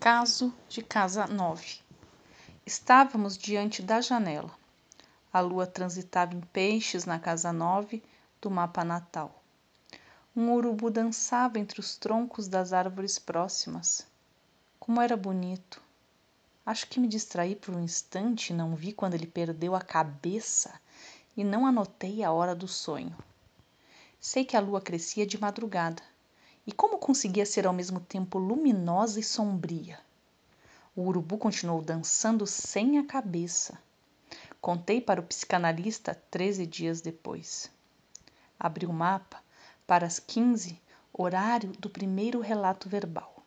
Caso de Casa 9 Estávamos diante da janela. A lua transitava em peixes na casa 9 do mapa natal. Um urubu dançava entre os troncos das árvores próximas. Como era bonito! Acho que me distraí por um instante e não vi quando ele perdeu a cabeça e não anotei a hora do sonho. Sei que a lua crescia de madrugada. E como conseguia ser ao mesmo tempo luminosa e sombria? O urubu continuou dançando sem a cabeça. Contei para o psicanalista treze dias depois. Abri o mapa para as quinze, horário do primeiro relato verbal.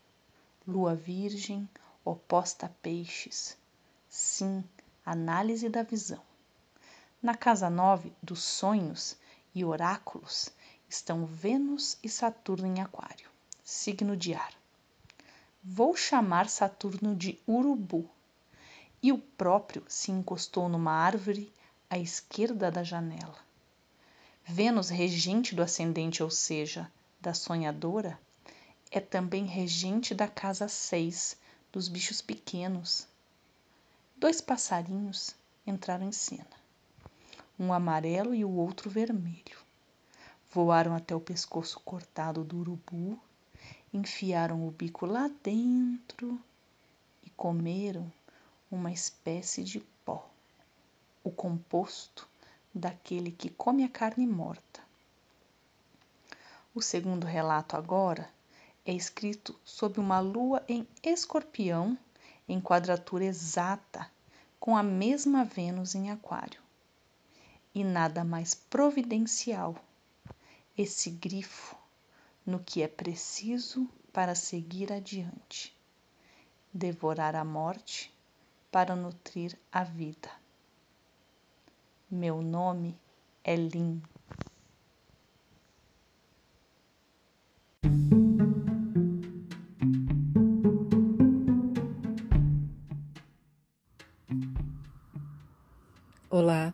Lua Virgem, oposta a Peixes. Sim, análise da visão. Na casa nove dos sonhos e oráculos estão Vênus e Saturno em Aquário, signo de ar. Vou chamar Saturno de urubu. E o próprio se encostou numa árvore à esquerda da janela. Vênus, regente do ascendente, ou seja, da sonhadora, é também regente da casa 6, dos bichos pequenos. Dois passarinhos entraram em cena, um amarelo e o outro vermelho. Voaram até o pescoço cortado do urubu, enfiaram o bico lá dentro e comeram uma espécie de pó, o composto daquele que come a carne morta. O segundo relato agora é escrito sob uma lua em escorpião em quadratura exata com a mesma Vênus em Aquário. E nada mais providencial esse grifo no que é preciso para seguir adiante, devorar a morte para nutrir a vida. Meu nome é Lin. Olá,